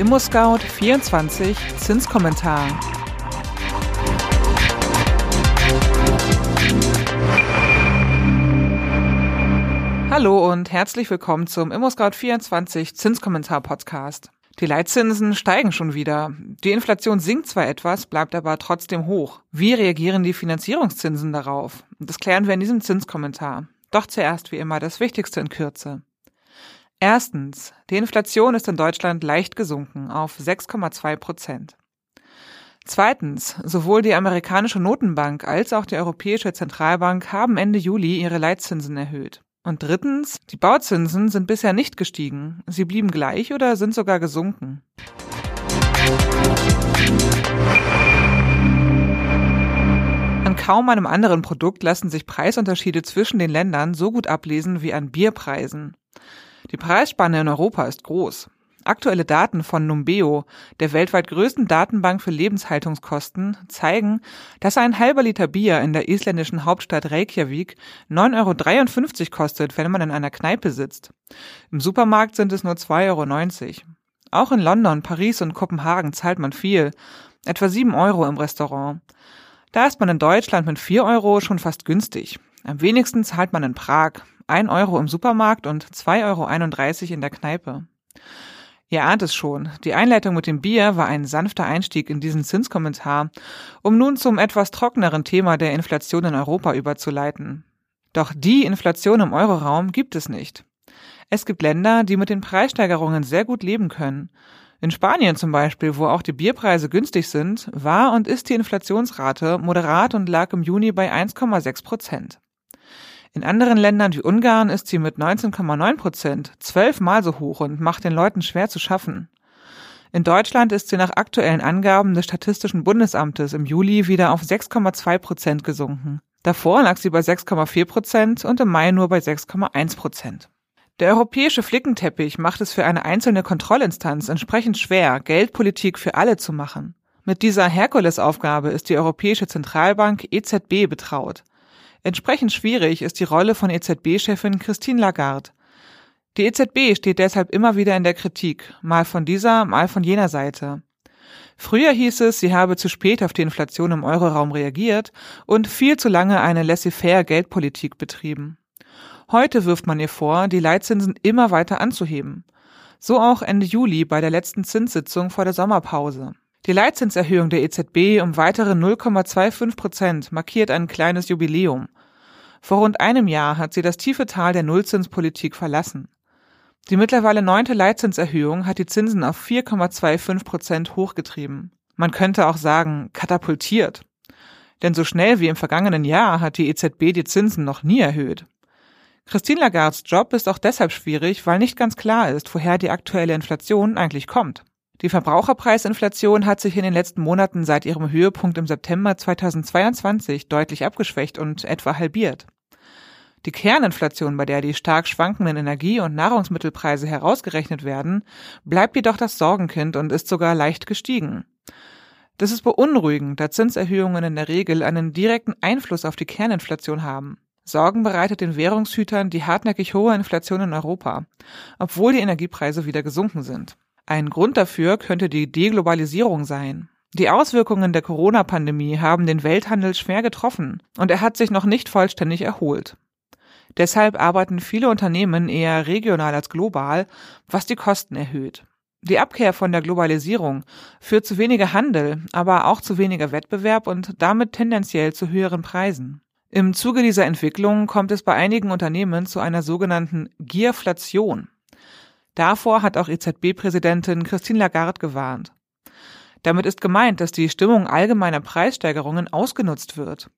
ImmoScout 24 Zinskommentar. Hallo und herzlich willkommen zum ImmoScout 24 Zinskommentar Podcast. Die Leitzinsen steigen schon wieder. Die Inflation sinkt zwar etwas, bleibt aber trotzdem hoch. Wie reagieren die Finanzierungszinsen darauf? Das klären wir in diesem Zinskommentar. Doch zuerst wie immer das Wichtigste in Kürze. Erstens. Die Inflation ist in Deutschland leicht gesunken auf 6,2 Prozent. Zweitens. Sowohl die amerikanische Notenbank als auch die Europäische Zentralbank haben Ende Juli ihre Leitzinsen erhöht. Und drittens, die Bauzinsen sind bisher nicht gestiegen. Sie blieben gleich oder sind sogar gesunken. An kaum einem anderen Produkt lassen sich Preisunterschiede zwischen den Ländern so gut ablesen wie an Bierpreisen. Die Preisspanne in Europa ist groß. Aktuelle Daten von Numbeo, der weltweit größten Datenbank für Lebenshaltungskosten, zeigen, dass ein halber Liter Bier in der isländischen Hauptstadt Reykjavik 9,53 Euro kostet, wenn man in einer Kneipe sitzt. Im Supermarkt sind es nur 2,90 Euro. Auch in London, Paris und Kopenhagen zahlt man viel, etwa 7 Euro im Restaurant. Da ist man in Deutschland mit 4 Euro schon fast günstig. Am wenigsten zahlt man in Prag, 1 Euro im Supermarkt und 2,31 Euro in der Kneipe. Ihr ahnt es schon, die Einleitung mit dem Bier war ein sanfter Einstieg in diesen Zinskommentar, um nun zum etwas trockeneren Thema der Inflation in Europa überzuleiten. Doch die Inflation im Euroraum gibt es nicht. Es gibt Länder, die mit den Preissteigerungen sehr gut leben können. In Spanien zum Beispiel, wo auch die Bierpreise günstig sind, war und ist die Inflationsrate moderat und lag im Juni bei 1,6 Prozent. In anderen Ländern wie Ungarn ist sie mit 19,9 Prozent zwölfmal so hoch und macht den Leuten schwer zu schaffen. In Deutschland ist sie nach aktuellen Angaben des Statistischen Bundesamtes im Juli wieder auf 6,2 Prozent gesunken. Davor lag sie bei 6,4 Prozent und im Mai nur bei 6,1 Prozent. Der europäische Flickenteppich macht es für eine einzelne Kontrollinstanz entsprechend schwer, Geldpolitik für alle zu machen. Mit dieser Herkulesaufgabe ist die Europäische Zentralbank EZB betraut. Entsprechend schwierig ist die Rolle von EZB-Chefin Christine Lagarde. Die EZB steht deshalb immer wieder in der Kritik, mal von dieser, mal von jener Seite. Früher hieß es, sie habe zu spät auf die Inflation im Euroraum reagiert und viel zu lange eine laissez-faire Geldpolitik betrieben. Heute wirft man ihr vor, die Leitzinsen immer weiter anzuheben. So auch Ende Juli bei der letzten Zinssitzung vor der Sommerpause. Die Leitzinserhöhung der EZB um weitere 0,25 Prozent markiert ein kleines Jubiläum. Vor rund einem Jahr hat sie das tiefe Tal der Nullzinspolitik verlassen. Die mittlerweile neunte Leitzinserhöhung hat die Zinsen auf 4,25 Prozent hochgetrieben. Man könnte auch sagen, katapultiert. Denn so schnell wie im vergangenen Jahr hat die EZB die Zinsen noch nie erhöht. Christine Lagardes Job ist auch deshalb schwierig, weil nicht ganz klar ist, woher die aktuelle Inflation eigentlich kommt. Die Verbraucherpreisinflation hat sich in den letzten Monaten seit ihrem Höhepunkt im September 2022 deutlich abgeschwächt und etwa halbiert. Die Kerninflation, bei der die stark schwankenden Energie- und Nahrungsmittelpreise herausgerechnet werden, bleibt jedoch das Sorgenkind und ist sogar leicht gestiegen. Das ist beunruhigend, da Zinserhöhungen in der Regel einen direkten Einfluss auf die Kerninflation haben. Sorgen bereitet den Währungshütern die hartnäckig hohe Inflation in Europa, obwohl die Energiepreise wieder gesunken sind. Ein Grund dafür könnte die Deglobalisierung sein. Die Auswirkungen der Corona-Pandemie haben den Welthandel schwer getroffen und er hat sich noch nicht vollständig erholt. Deshalb arbeiten viele Unternehmen eher regional als global, was die Kosten erhöht. Die Abkehr von der Globalisierung führt zu weniger Handel, aber auch zu weniger Wettbewerb und damit tendenziell zu höheren Preisen. Im Zuge dieser Entwicklung kommt es bei einigen Unternehmen zu einer sogenannten Gierflation. Davor hat auch EZB-Präsidentin Christine Lagarde gewarnt. Damit ist gemeint, dass die Stimmung allgemeiner Preissteigerungen ausgenutzt wird.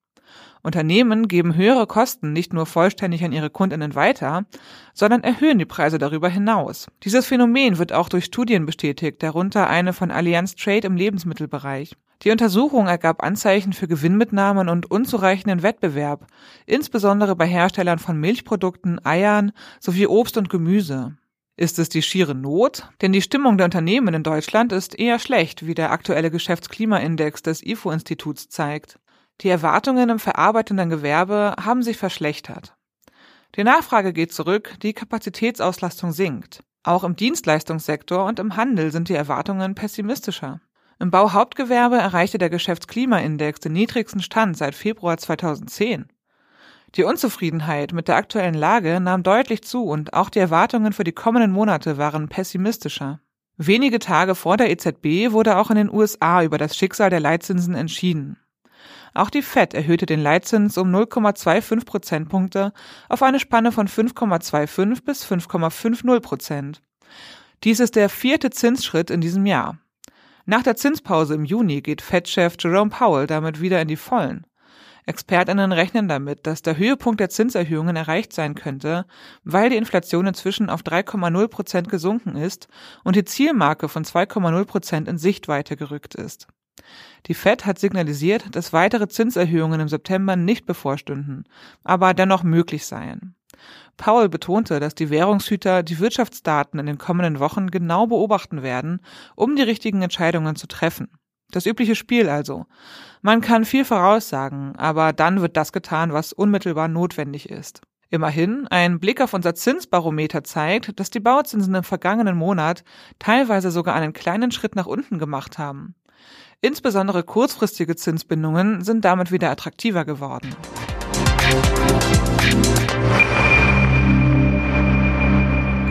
Unternehmen geben höhere Kosten nicht nur vollständig an ihre Kundinnen weiter, sondern erhöhen die Preise darüber hinaus. Dieses Phänomen wird auch durch Studien bestätigt, darunter eine von Allianz Trade im Lebensmittelbereich. Die Untersuchung ergab Anzeichen für Gewinnmitnahmen und unzureichenden Wettbewerb, insbesondere bei Herstellern von Milchprodukten, Eiern sowie Obst und Gemüse. Ist es die schiere Not? Denn die Stimmung der Unternehmen in Deutschland ist eher schlecht, wie der aktuelle Geschäftsklimaindex des IFO-Instituts zeigt. Die Erwartungen im verarbeitenden Gewerbe haben sich verschlechtert. Die Nachfrage geht zurück, die Kapazitätsauslastung sinkt. Auch im Dienstleistungssektor und im Handel sind die Erwartungen pessimistischer. Im Bauhauptgewerbe erreichte der Geschäftsklimaindex den niedrigsten Stand seit Februar 2010. Die Unzufriedenheit mit der aktuellen Lage nahm deutlich zu und auch die Erwartungen für die kommenden Monate waren pessimistischer. Wenige Tage vor der EZB wurde auch in den USA über das Schicksal der Leitzinsen entschieden. Auch die Fed erhöhte den Leitzins um 0,25 Prozentpunkte auf eine Spanne von 5,25 bis 5,50 Prozent. Dies ist der vierte Zinsschritt in diesem Jahr. Nach der Zinspause im Juni geht Fed-Chef Jerome Powell damit wieder in die Vollen. Expertinnen rechnen damit, dass der Höhepunkt der Zinserhöhungen erreicht sein könnte, weil die Inflation inzwischen auf 3,0 Prozent gesunken ist und die Zielmarke von 2,0 Prozent in Sichtweite gerückt ist. Die Fed hat signalisiert, dass weitere Zinserhöhungen im September nicht bevorstünden, aber dennoch möglich seien. Powell betonte, dass die Währungshüter die Wirtschaftsdaten in den kommenden Wochen genau beobachten werden, um die richtigen Entscheidungen zu treffen. Das übliche Spiel also. Man kann viel voraussagen, aber dann wird das getan, was unmittelbar notwendig ist. Immerhin, ein Blick auf unser Zinsbarometer zeigt, dass die Bauzinsen im vergangenen Monat teilweise sogar einen kleinen Schritt nach unten gemacht haben. Insbesondere kurzfristige Zinsbindungen sind damit wieder attraktiver geworden.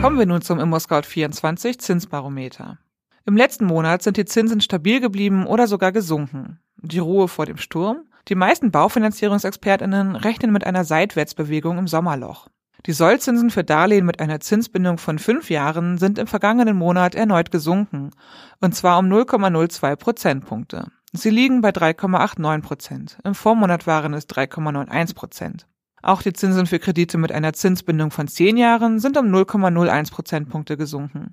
Kommen wir nun zum ImmoScout24 Zinsbarometer. Im letzten Monat sind die Zinsen stabil geblieben oder sogar gesunken. Die Ruhe vor dem Sturm? Die meisten Baufinanzierungsexpertinnen rechnen mit einer Seitwärtsbewegung im Sommerloch. Die Sollzinsen für Darlehen mit einer Zinsbindung von fünf Jahren sind im vergangenen Monat erneut gesunken, und zwar um 0,02 Prozentpunkte. Sie liegen bei 3,89 Prozent. Im Vormonat waren es 3,91 Prozent. Auch die Zinsen für Kredite mit einer Zinsbindung von zehn Jahren sind um 0,01 Prozentpunkte gesunken.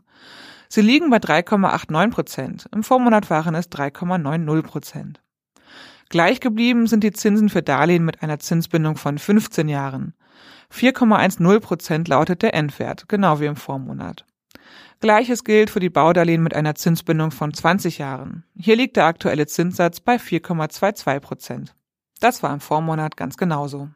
Sie liegen bei 3,89 Prozent. Im Vormonat waren es 3,90 Prozent. Gleich geblieben sind die Zinsen für Darlehen mit einer Zinsbindung von 15 Jahren. 4,10 Prozent lautet der Endwert, genau wie im Vormonat. Gleiches gilt für die Baudarlehen mit einer Zinsbindung von 20 Jahren. Hier liegt der aktuelle Zinssatz bei 4,22 Prozent. Das war im Vormonat ganz genauso.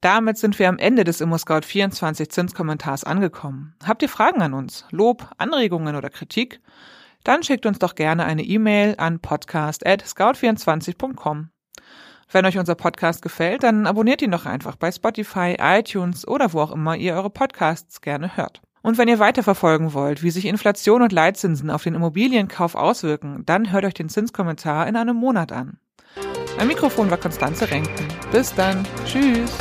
Damit sind wir am Ende des ImmoScout24 Zinskommentars angekommen. Habt ihr Fragen an uns, Lob, Anregungen oder Kritik? Dann schickt uns doch gerne eine E-Mail an podcast@scout24.com. Wenn euch unser Podcast gefällt, dann abonniert ihn doch einfach bei Spotify, iTunes oder wo auch immer ihr eure Podcasts gerne hört. Und wenn ihr weiterverfolgen wollt, wie sich Inflation und Leitzinsen auf den Immobilienkauf auswirken, dann hört euch den Zinskommentar in einem Monat an. Am Mikrofon war Konstanze Renken. Bis dann. Tschüss.